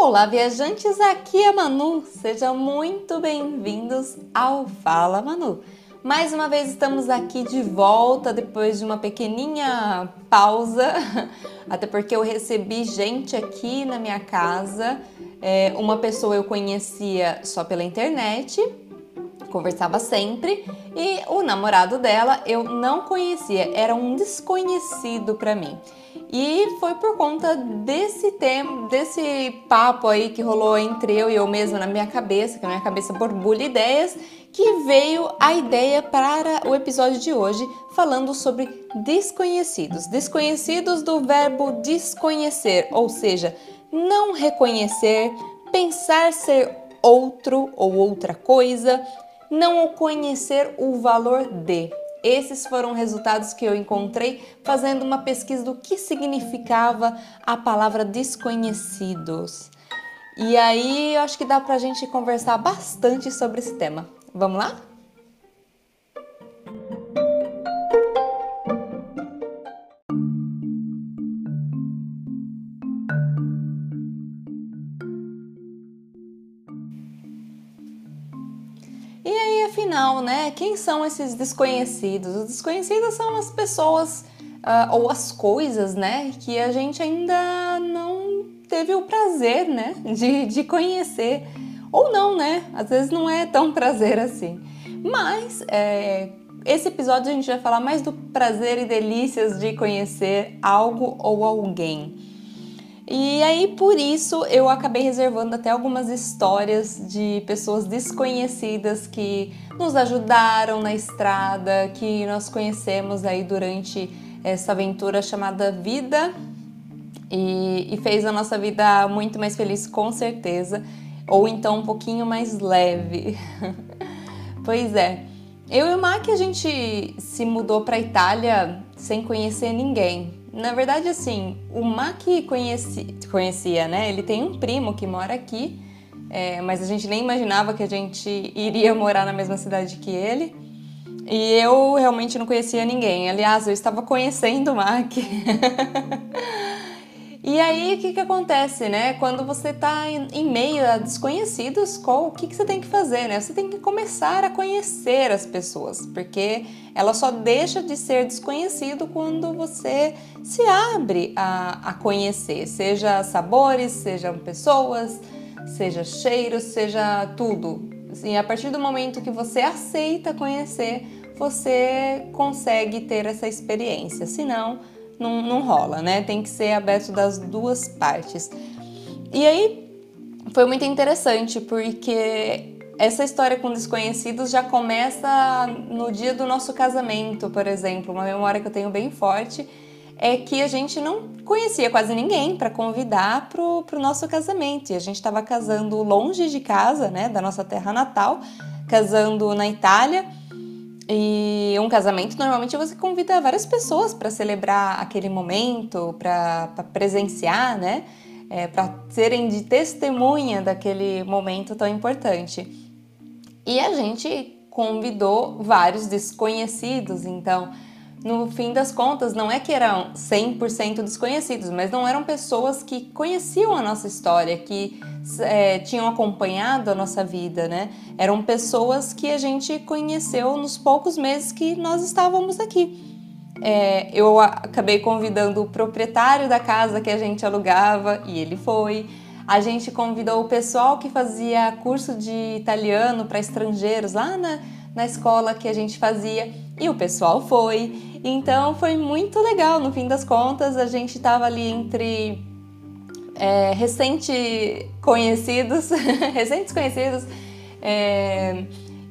Olá, viajantes! Aqui é Manu. Sejam muito bem-vindos ao Fala Manu. Mais uma vez estamos aqui de volta depois de uma pequenininha pausa, até porque eu recebi gente aqui na minha casa. É, uma pessoa eu conhecia só pela internet, conversava sempre, e o namorado dela eu não conhecia, era um desconhecido para mim. E foi por conta desse tema, desse papo aí que rolou entre eu e eu mesma na minha cabeça, que a minha cabeça borbulha ideias, que veio a ideia para o episódio de hoje, falando sobre desconhecidos. Desconhecidos do verbo desconhecer, ou seja, não reconhecer, pensar ser outro ou outra coisa, não conhecer o valor de. Esses foram resultados que eu encontrei fazendo uma pesquisa do que significava a palavra desconhecidos. E aí eu acho que dá pra gente conversar bastante sobre esse tema. Vamos lá? Afinal, né, quem são esses desconhecidos? Os desconhecidos são as pessoas uh, ou as coisas, né, que a gente ainda não teve o prazer, né, de, de conhecer. Ou não, né? Às vezes não é tão prazer assim. Mas é, esse episódio a gente vai falar mais do prazer e delícias de conhecer algo ou alguém. E aí, por isso, eu acabei reservando até algumas histórias de pessoas desconhecidas que nos ajudaram na estrada, que nós conhecemos aí durante essa aventura chamada vida e, e fez a nossa vida muito mais feliz, com certeza, ou então um pouquinho mais leve. pois é. Eu e o Mac, a gente se mudou para Itália sem conhecer ninguém. Na verdade, assim, o Mac conheci, conhecia, né? Ele tem um primo que mora aqui, é, mas a gente nem imaginava que a gente iria morar na mesma cidade que ele. E eu realmente não conhecia ninguém. Aliás, eu estava conhecendo o Mac. E aí, o que, que acontece, né? Quando você está em, meio a desconhecidos, qual, o que, que você tem que fazer, né? Você tem que começar a conhecer as pessoas, porque ela só deixa de ser desconhecido quando você se abre a, a conhecer, seja sabores, sejam pessoas, seja cheiros, seja tudo. Assim, a partir do momento que você aceita conhecer, você consegue ter essa experiência. Senão, não, não rola, né? Tem que ser aberto das duas partes. E aí foi muito interessante porque essa história com desconhecidos já começa no dia do nosso casamento, por exemplo. Uma memória que eu tenho bem forte é que a gente não conhecia quase ninguém para convidar para o nosso casamento. E a gente estava casando longe de casa, né, da nossa terra natal, casando na Itália. E um casamento normalmente você convida várias pessoas para celebrar aquele momento, para presenciar, né? É, para serem de testemunha daquele momento tão importante. E a gente convidou vários desconhecidos, então no fim das contas, não é que eram 100% desconhecidos, mas não eram pessoas que conheciam a nossa história, que é, tinham acompanhado a nossa vida, né? Eram pessoas que a gente conheceu nos poucos meses que nós estávamos aqui. É, eu acabei convidando o proprietário da casa que a gente alugava e ele foi. A gente convidou o pessoal que fazia curso de italiano para estrangeiros lá na, na escola que a gente fazia e o pessoal foi. Então foi muito legal. No fim das contas, a gente estava ali entre é, recente conhecidos, recentes conhecidos. É,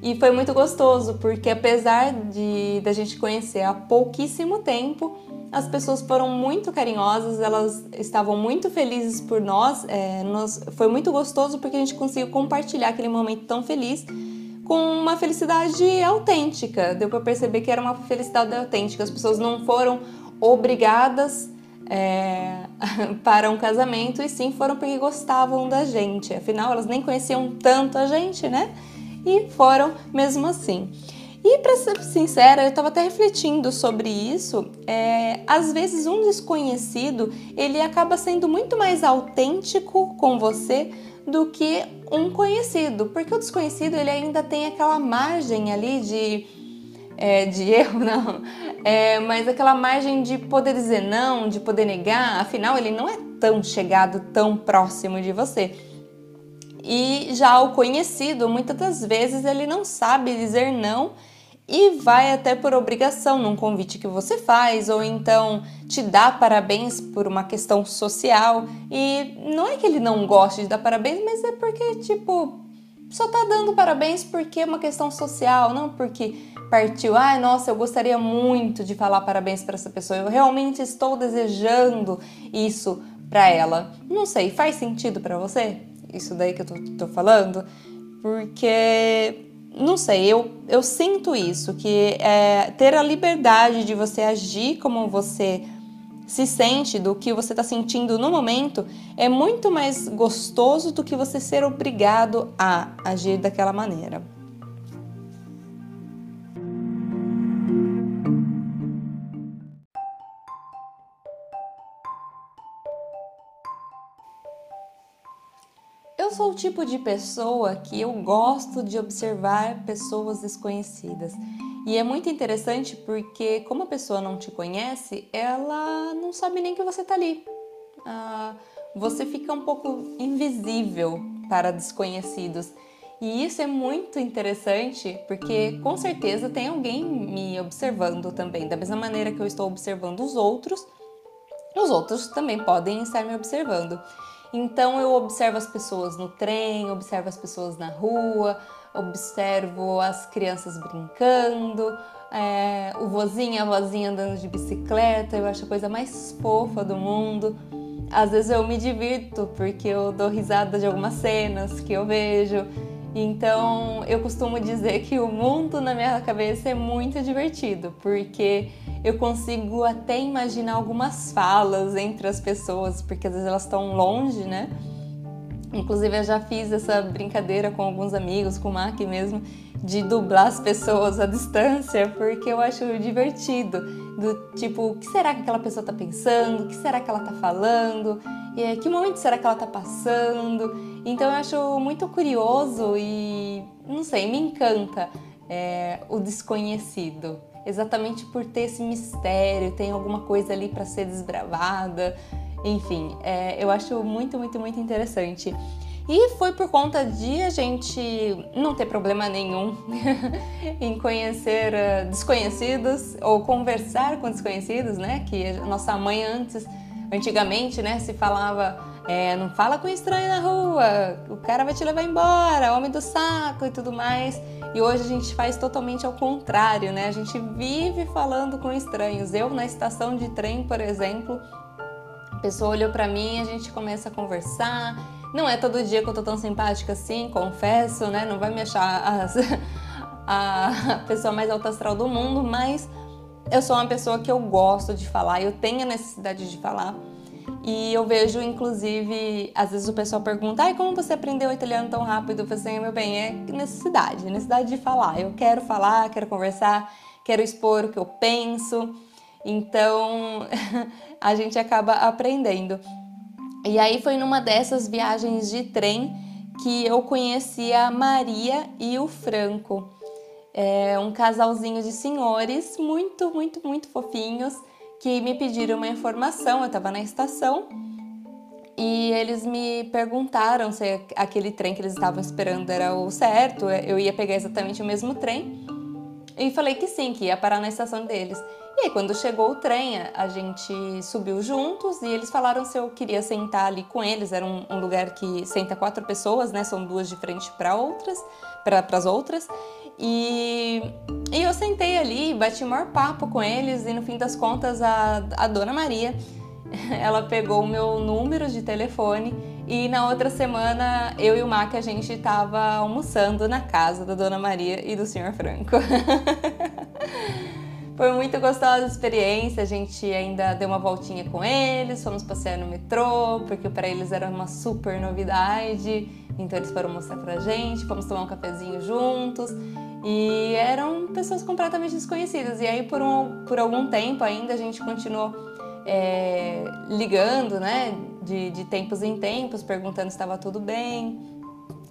e foi muito gostoso, porque apesar de da gente conhecer há pouquíssimo tempo, as pessoas foram muito carinhosas, elas estavam muito felizes por nós. É, nós foi muito gostoso porque a gente conseguiu compartilhar aquele momento tão feliz com uma felicidade autêntica. Deu para perceber que era uma felicidade autêntica. As pessoas não foram obrigadas é, para um casamento e sim foram porque gostavam da gente. Afinal, elas nem conheciam tanto a gente, né? E foram mesmo assim. E para ser sincera, eu estava até refletindo sobre isso. É, às vezes um desconhecido ele acaba sendo muito mais autêntico com você do que um conhecido, porque o desconhecido ele ainda tem aquela margem ali de é, de erro, não, é, mas aquela margem de poder dizer não, de poder negar, afinal ele não é tão chegado, tão próximo de você. E já o conhecido, muitas das vezes ele não sabe dizer não e vai até por obrigação num convite que você faz, ou então te dá parabéns por uma questão social. E não é que ele não goste de dar parabéns, mas é porque, tipo, só tá dando parabéns porque é uma questão social, não porque partiu, ai, ah, nossa, eu gostaria muito de falar parabéns para essa pessoa, eu realmente estou desejando isso para ela. Não sei, faz sentido para você? Isso daí que eu tô, tô falando? Porque não sei, eu, eu sinto isso, que é, ter a liberdade de você agir como você se sente, do que você está sentindo no momento, é muito mais gostoso do que você ser obrigado a agir daquela maneira. Sou o tipo de pessoa que eu gosto de observar pessoas desconhecidas. E é muito interessante porque, como a pessoa não te conhece, ela não sabe nem que você está ali. Ah, você fica um pouco invisível para desconhecidos. E isso é muito interessante porque, com certeza, tem alguém me observando também. Da mesma maneira que eu estou observando os outros, os outros também podem estar me observando. Então eu observo as pessoas no trem, observo as pessoas na rua, observo as crianças brincando, é, o vozinho a vozinha andando de bicicleta, eu acho a coisa mais fofa do mundo. Às vezes eu me divirto porque eu dou risada de algumas cenas que eu vejo. Então eu costumo dizer que o mundo na minha cabeça é muito divertido, porque eu consigo até imaginar algumas falas entre as pessoas, porque às vezes elas estão longe, né? Inclusive eu já fiz essa brincadeira com alguns amigos, com o Mac mesmo, de dublar as pessoas à distância, porque eu acho divertido. Do tipo, o que será que aquela pessoa tá pensando? O que será que ela tá falando? E que momento será que ela tá passando? Então eu acho muito curioso e, não sei, me encanta é, o desconhecido exatamente por ter esse mistério, tem alguma coisa ali para ser desbravada. Enfim, é, eu acho muito, muito, muito interessante. E foi por conta de a gente não ter problema nenhum em conhecer uh, desconhecidos ou conversar com desconhecidos, né? Que a nossa mãe antes, antigamente, né, se falava é, não fala com estranho na rua, o cara vai te levar embora, homem do saco e tudo mais. E hoje a gente faz totalmente ao contrário, né? A gente vive falando com estranhos. Eu na estação de trem, por exemplo, a pessoa olhou para mim, a gente começa a conversar. Não é todo dia que eu tô tão simpática assim, confesso, né? Não vai me achar as, a pessoa mais alta astral do mundo, mas eu sou uma pessoa que eu gosto de falar, eu tenho a necessidade de falar. E eu vejo, inclusive, às vezes o pessoal pergunta: Ai, como você aprendeu italiano tão rápido? Eu falei assim: meu bem, é necessidade, necessidade de falar. Eu quero falar, quero conversar, quero expor o que eu penso. Então, a gente acaba aprendendo. E aí foi numa dessas viagens de trem que eu conheci a Maria e o Franco. É um casalzinho de senhores muito, muito, muito fofinhos que me pediram uma informação. Eu estava na estação e eles me perguntaram se aquele trem que eles estavam esperando era o certo, eu ia pegar exatamente o mesmo trem. E falei que sim, que ia parar na estação deles. E aí, quando chegou o trem, a gente subiu juntos e eles falaram se eu queria sentar ali com eles. Era um, um lugar que senta quatro pessoas, né? São duas de frente para outras, para as outras. E, e eu sentei ali, bati o maior papo com eles e no fim das contas a, a dona Maria, ela pegou o meu número de telefone e na outra semana eu e o Mac a gente estava almoçando na casa da dona Maria e do senhor Franco. Foi muito gostosa a experiência, a gente ainda deu uma voltinha com eles, fomos passear no metrô, porque para eles era uma super novidade. Então eles foram mostrar pra gente, fomos tomar um cafezinho juntos. E eram pessoas completamente desconhecidas. E aí, por, um, por algum tempo ainda, a gente continuou é, ligando, né? De, de tempos em tempos, perguntando se estava tudo bem.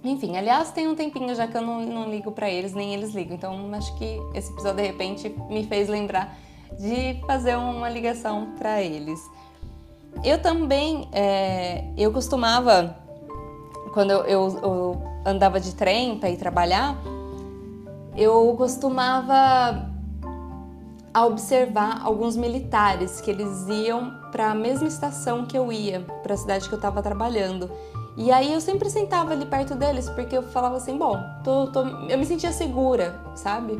Enfim, aliás, tem um tempinho já que eu não, não ligo para eles, nem eles ligam. Então, acho que esse episódio, de repente, me fez lembrar de fazer uma ligação para eles. Eu também, é, eu costumava, quando eu, eu, eu andava de trem para ir trabalhar, eu costumava observar alguns militares que eles iam para a mesma estação que eu ia, para a cidade que eu estava trabalhando. E aí eu sempre sentava ali perto deles, porque eu falava assim, bom, tô, tô, eu me sentia segura, sabe?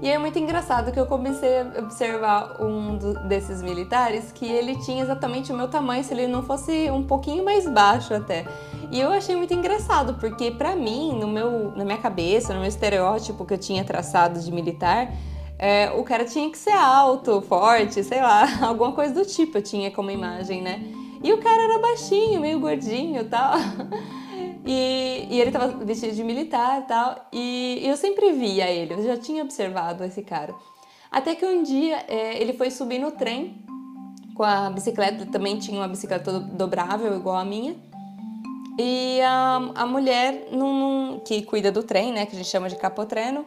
E é muito engraçado que eu comecei a observar um desses militares que ele tinha exatamente o meu tamanho, se ele não fosse um pouquinho mais baixo até. E eu achei muito engraçado, porque para mim, no meu, na minha cabeça, no meu estereótipo que eu tinha traçado de militar, é, o cara tinha que ser alto, forte, sei lá, alguma coisa do tipo eu tinha como imagem, né? E o cara era baixinho, meio gordinho tal. E, e ele estava vestido de militar tal. E eu sempre via ele, eu já tinha observado esse cara. Até que um dia é, ele foi subir no trem com a bicicleta, também tinha uma bicicleta dobrável igual a minha. E a, a mulher num, que cuida do trem, né, que a gente chama de capotreno,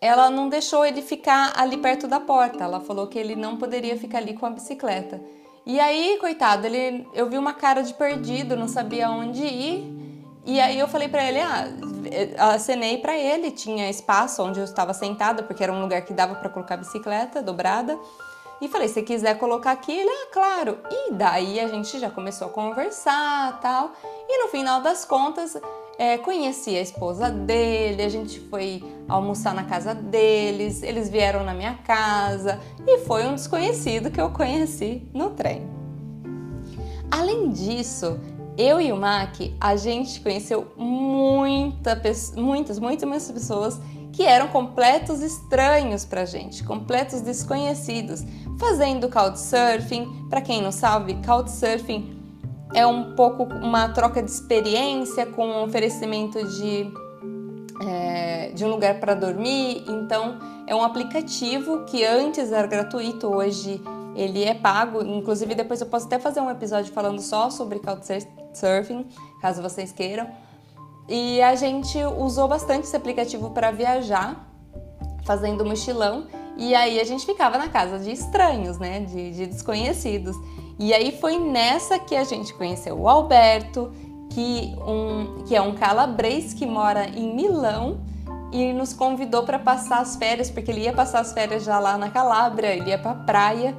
ela não deixou ele ficar ali perto da porta. Ela falou que ele não poderia ficar ali com a bicicleta. E aí, coitado, ele, eu vi uma cara de perdido, não sabia onde ir. E aí eu falei para ele, ah, acenei para ele, tinha espaço onde eu estava sentada, porque era um lugar que dava para colocar bicicleta dobrada. E falei, se quiser colocar aqui, ele, ah, claro. E daí a gente já começou a conversar tal. E no final das contas, é, conheci a esposa dele, a gente foi almoçar na casa deles, eles vieram na minha casa e foi um desconhecido que eu conheci no trem. Além disso, eu e o Mac, a gente conheceu muita, muitas, muitas, muitas pessoas que eram completos estranhos pra gente, completos desconhecidos, fazendo couchsurfing. Para quem não sabe, couchsurfing é um pouco uma troca de experiência com oferecimento de, é, de um lugar para dormir. Então, é um aplicativo que antes era gratuito, hoje ele é pago. Inclusive, depois eu posso até fazer um episódio falando só sobre Couchsurfing, caso vocês queiram. E a gente usou bastante esse aplicativo para viajar, fazendo mochilão. E aí a gente ficava na casa de estranhos, né? De, de desconhecidos. E aí foi nessa que a gente conheceu o Alberto, que, um, que é um calabrês que mora em Milão e nos convidou para passar as férias, porque ele ia passar as férias já lá na Calábria, ele ia para praia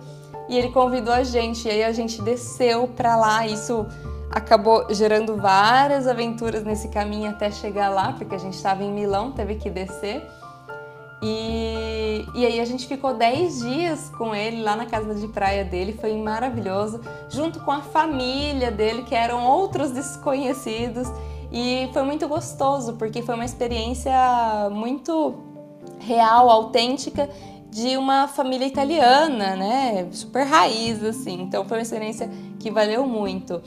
e ele convidou a gente. E aí a gente desceu para lá. Isso acabou gerando várias aventuras nesse caminho até chegar lá, porque a gente estava em Milão, teve que descer. E, e aí a gente ficou 10 dias com ele lá na casa de praia dele, foi maravilhoso, junto com a família dele, que eram outros desconhecidos. E foi muito gostoso, porque foi uma experiência muito real, autêntica de uma família italiana, né? Super raiz, assim. Então foi uma experiência que valeu muito.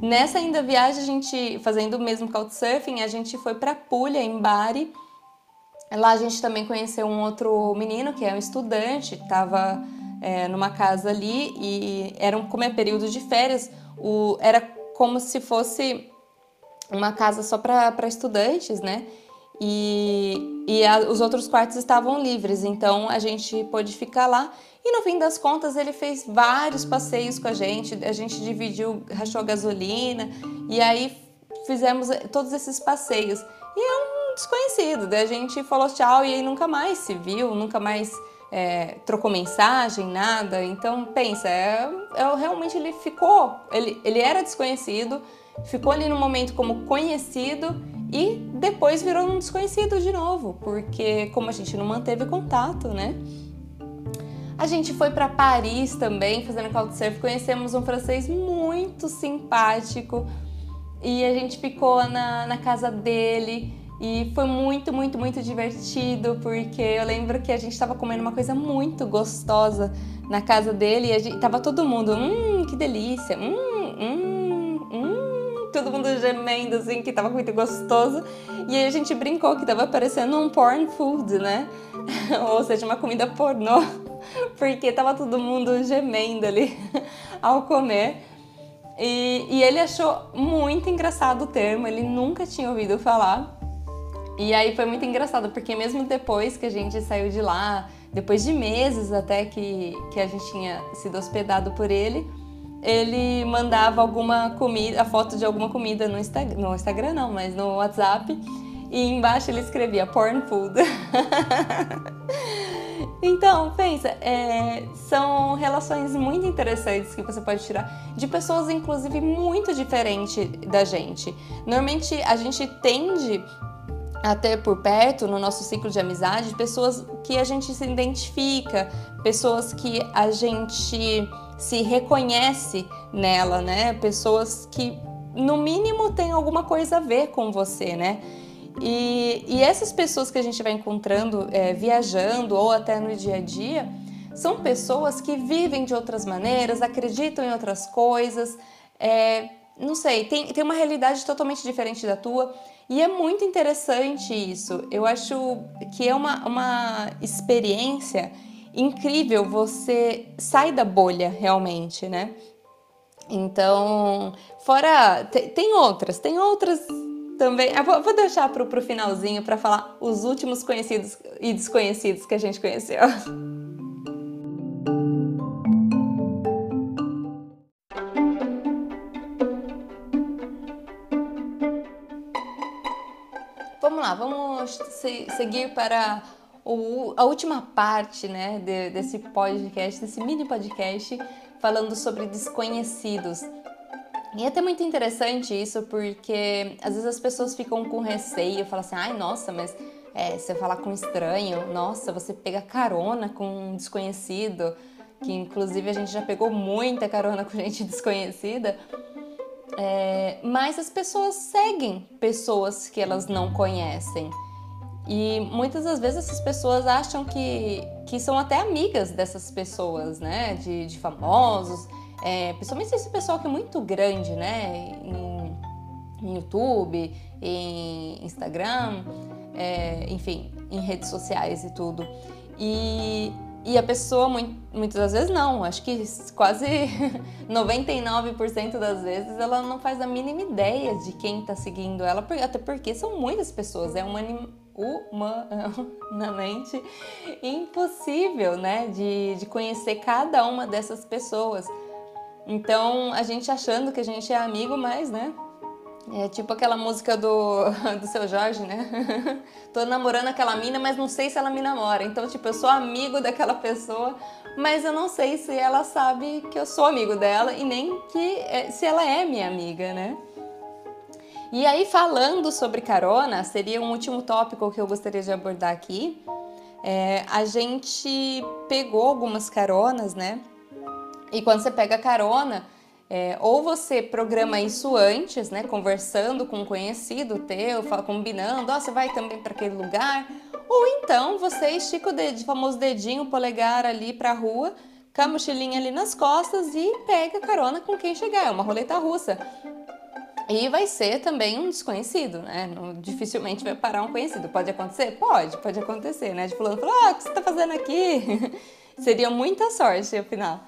Nessa ainda viagem, a gente, fazendo o mesmo couchsurfing, a gente foi para Puglia, em Bari. Lá a gente também conheceu um outro menino que é um estudante, estava é, numa casa ali e era um, como é período de férias, o, era como se fosse uma casa só para estudantes, né? e, e a, os outros quartos estavam livres, então a gente pôde ficar lá. E no fim das contas, ele fez vários passeios com a gente, a gente dividiu, rachou gasolina, e aí fizemos todos esses passeios. E é um desconhecido, daí a gente falou tchau e aí nunca mais se viu, nunca mais é, trocou mensagem, nada. Então pensa, é, é, realmente ele ficou, ele, ele era desconhecido, ficou ali no momento como conhecido e depois virou um desconhecido de novo, porque como a gente não manteve contato, né? A gente foi para Paris também, fazendo couchsurf, conhecemos um francês muito simpático e a gente ficou na, na casa dele e foi muito, muito, muito divertido, porque eu lembro que a gente estava comendo uma coisa muito gostosa na casa dele e a gente, tava todo mundo, hum, que delícia, hum, hum, hum todo mundo gemendo assim, que tava muito gostoso. E aí a gente brincou que tava parecendo um porn food, né? Ou seja, uma comida pornô, porque tava todo mundo gemendo ali ao comer. E, e ele achou muito engraçado o termo, ele nunca tinha ouvido falar. E aí foi muito engraçado, porque mesmo depois que a gente saiu de lá, depois de meses até que, que a gente tinha sido hospedado por ele, ele mandava alguma comida, a foto de alguma comida no, Insta, no Instagram, não, mas no WhatsApp, e embaixo ele escrevia porn food. então, pensa, é, são relações muito interessantes que você pode tirar de pessoas, inclusive, muito diferentes da gente. Normalmente a gente tende a ter por perto, no nosso ciclo de amizade, pessoas que a gente se identifica, pessoas que a gente se reconhece nela, né? Pessoas que, no mínimo, têm alguma coisa a ver com você, né? E, e essas pessoas que a gente vai encontrando é, viajando ou até no dia a dia são pessoas que vivem de outras maneiras, acreditam em outras coisas, é, não sei, tem, tem uma realidade totalmente diferente da tua. E é muito interessante isso. Eu acho que é uma, uma experiência incrível. Você sai da bolha realmente, né? Então, fora. Tem, tem outras, tem outras também. Eu vou, vou deixar para o finalzinho para falar os últimos conhecidos e desconhecidos que a gente conheceu. vamos seguir para o, a última parte né, de, desse podcast, desse mini podcast, falando sobre desconhecidos. E é até muito interessante isso, porque às vezes as pessoas ficam com receio, falam assim, ai, nossa, mas é, você falar com um estranho, nossa, você pega carona com um desconhecido, que inclusive a gente já pegou muita carona com gente desconhecida. É, mas as pessoas seguem pessoas que elas não conhecem. E muitas das vezes essas pessoas acham que, que são até amigas dessas pessoas, né? De, de famosos, é, principalmente esse pessoal que é muito grande, né? Em, em YouTube, em Instagram, é, enfim, em redes sociais e tudo. E, e a pessoa, muitas das vezes, não. Acho que quase 99% das vezes ela não faz a mínima ideia de quem está seguindo ela, até porque são muitas pessoas. É uma humanamente impossível, né, de, de conhecer cada uma dessas pessoas. Então, a gente achando que a gente é amigo, mas, né, é tipo aquela música do, do seu Jorge, né? Tô namorando aquela mina, mas não sei se ela me namora. Então, tipo, eu sou amigo daquela pessoa, mas eu não sei se ela sabe que eu sou amigo dela e nem que é, se ela é minha amiga, né? E aí, falando sobre carona, seria um último tópico que eu gostaria de abordar aqui. É, a gente pegou algumas caronas, né? E quando você pega carona, é, ou você programa isso antes, né? Conversando com um conhecido teu, combinando, ó, oh, você vai também para aquele lugar. Ou então você estica o, dedo, famoso dedinho, polegar ali para a rua, com a mochilinha ali nas costas e pega carona com quem chegar. É uma roleta russa. E vai ser também um desconhecido, né? Não, dificilmente vai parar um conhecido. Pode acontecer? Pode, pode acontecer, né? De fulano falou, ah, o que você tá fazendo aqui? Seria muita sorte, afinal.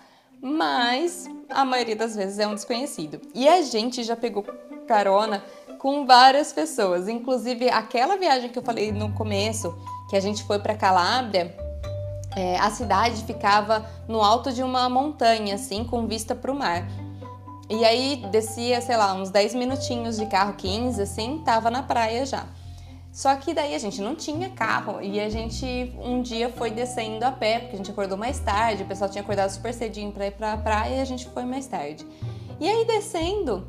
Mas a maioria das vezes é um desconhecido. E a gente já pegou carona com várias pessoas, inclusive aquela viagem que eu falei no começo, que a gente foi para Calábria, é, a cidade ficava no alto de uma montanha, assim, com vista para o mar. E aí descia, sei lá, uns 10 minutinhos de carro, 15, assim, tava na praia já. Só que daí a gente não tinha carro e a gente um dia foi descendo a pé, porque a gente acordou mais tarde, o pessoal tinha acordado super cedinho para ir pra praia e a gente foi mais tarde. E aí descendo,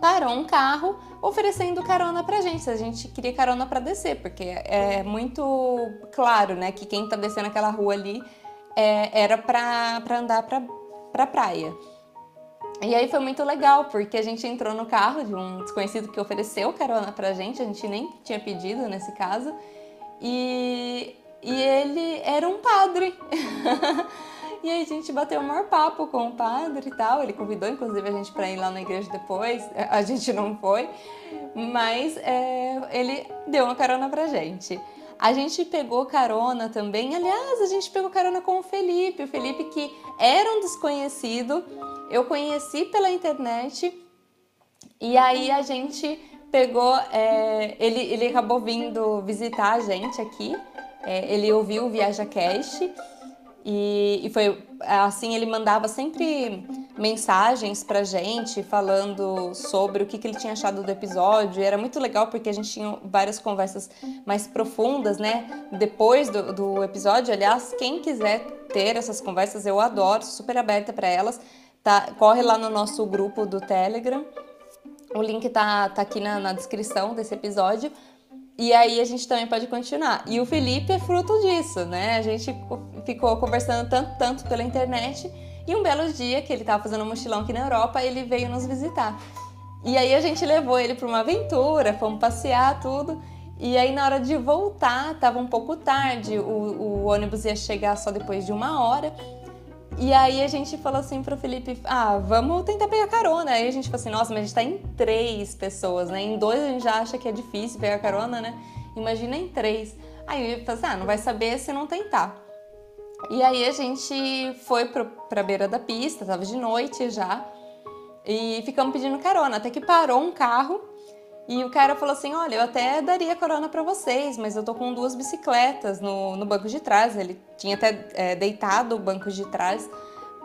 parou um carro oferecendo carona pra gente, a gente queria carona para descer, porque é muito claro, né, que quem tá descendo aquela rua ali é, era pra, pra andar pra, pra praia. E aí foi muito legal, porque a gente entrou no carro de um desconhecido que ofereceu carona pra gente, a gente nem tinha pedido nesse caso, e, e ele era um padre. e aí a gente bateu o maior papo com o padre e tal, ele convidou inclusive a gente para ir lá na igreja depois, a gente não foi, Mas é, ele deu uma carona pra gente. A gente pegou carona também, aliás, a gente pegou carona com o Felipe, o Felipe que era um desconhecido, eu conheci pela internet e aí a gente pegou, é, ele, ele acabou vindo visitar a gente aqui, é, ele ouviu o Viaja Cast e, e, foi assim, ele mandava sempre mensagens pra gente falando sobre o que, que ele tinha achado do episódio. E era muito legal porque a gente tinha várias conversas mais profundas, né? Depois do, do episódio. Aliás, quem quiser ter essas conversas, eu adoro, super aberta para elas. Tá, corre lá no nosso grupo do Telegram. O link tá, tá aqui na, na descrição desse episódio e aí a gente também pode continuar. E o Felipe é fruto disso, né? A gente ficou conversando tanto, tanto pela internet. E um belo dia, que ele estava fazendo um mochilão aqui na Europa, ele veio nos visitar. E aí a gente levou ele para uma aventura, fomos passear, tudo. E aí na hora de voltar, tava um pouco tarde, o, o ônibus ia chegar só depois de uma hora. E aí a gente falou assim pro Felipe, ah, vamos tentar pegar carona. Aí a gente falou assim, nossa, mas a gente tá em três pessoas, né? Em dois a gente já acha que é difícil pegar carona, né? Imagina em três. Aí ele falou assim, ah, não vai saber se não tentar. E aí a gente foi pro, pra beira da pista, tava de noite já, e ficamos pedindo carona, até que parou um carro e o cara falou assim: Olha, eu até daria carona para vocês, mas eu tô com duas bicicletas no, no banco de trás. Ele tinha até é, deitado o banco de trás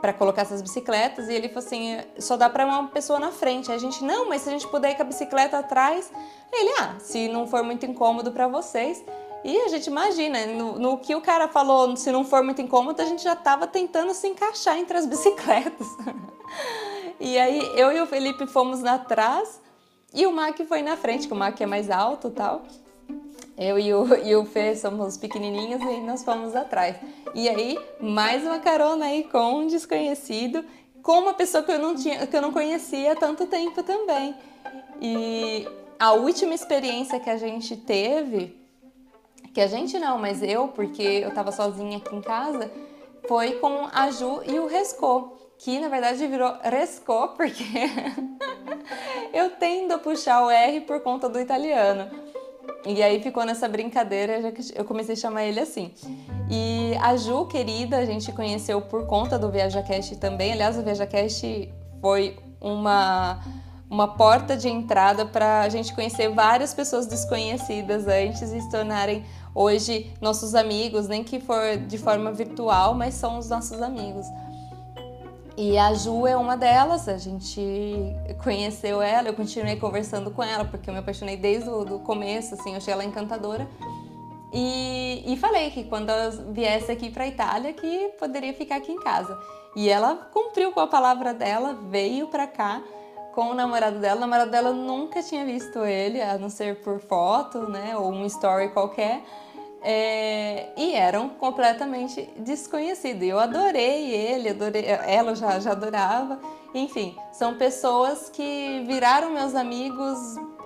para colocar essas bicicletas e ele falou assim: só dá para uma pessoa na frente. Aí a gente: Não, mas se a gente puder ir com a bicicleta atrás. Ele: Ah, se não for muito incômodo para vocês. E a gente imagina, no, no, que o cara falou, se não for muito incômodo, a gente já tava tentando se encaixar entre as bicicletas. e aí eu e o Felipe fomos atrás. E o Mac foi na frente, que o Mac é mais alto tal. Eu e o, e o Fê somos pequenininhos e nós fomos atrás. E aí, mais uma carona aí com um desconhecido, com uma pessoa que eu não, tinha, que eu não conhecia há tanto tempo também. E a última experiência que a gente teve, que a gente não, mas eu, porque eu tava sozinha aqui em casa, foi com a Ju e o Rescô que na verdade virou Rescô, porque eu tendo a puxar o R por conta do italiano. E aí ficou nessa brincadeira, eu comecei a chamar ele assim. E a Ju, querida, a gente conheceu por conta do ViajaCast também. Aliás, o ViajaCast foi uma, uma porta de entrada para a gente conhecer várias pessoas desconhecidas antes e se tornarem hoje nossos amigos, nem que for de forma virtual, mas são os nossos amigos. E a Ju é uma delas, a gente conheceu ela, eu continuei conversando com ela, porque eu me apaixonei desde o começo, assim, eu achei ela encantadora. E, e falei que quando ela viesse aqui para Itália, que poderia ficar aqui em casa. E ela cumpriu com a palavra dela, veio para cá com o namorado dela. O namorado dela nunca tinha visto ele, a não ser por foto, né, ou um story qualquer. É, e eram completamente desconhecidos. Eu adorei ele, adorei, ela já, já adorava. Enfim, são pessoas que viraram meus amigos,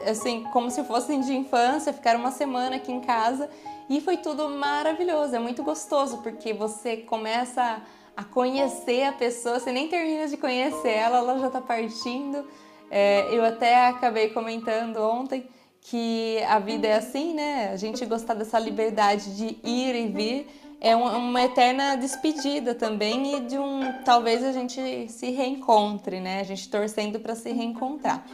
assim, como se fossem de infância, ficaram uma semana aqui em casa e foi tudo maravilhoso. É muito gostoso porque você começa a conhecer a pessoa, você nem termina de conhecer ela, ela já está partindo. É, eu até acabei comentando ontem que a vida é assim, né? A gente gostar dessa liberdade de ir e vir é uma eterna despedida também e de um talvez a gente se reencontre, né? A gente torcendo para se reencontrar.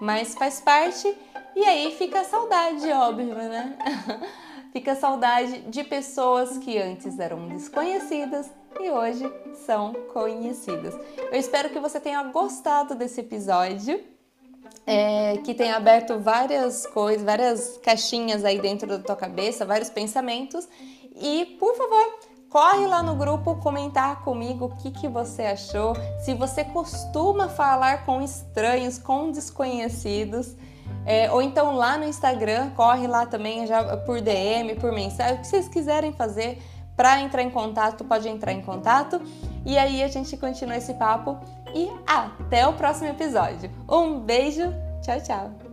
Mas faz parte e aí fica a saudade, óbvio, né? fica a saudade de pessoas que antes eram desconhecidas e hoje são conhecidas. Eu espero que você tenha gostado desse episódio é, que tem aberto várias coisas, várias caixinhas aí dentro da tua cabeça, vários pensamentos. E, por favor, corre lá no grupo comentar comigo o que, que você achou, se você costuma falar com estranhos, com desconhecidos. É, ou então lá no Instagram, corre lá também já por DM, por mensagem, o que vocês quiserem fazer para entrar em contato, pode entrar em contato. E aí a gente continua esse papo e até o próximo episódio. Um beijo, tchau, tchau!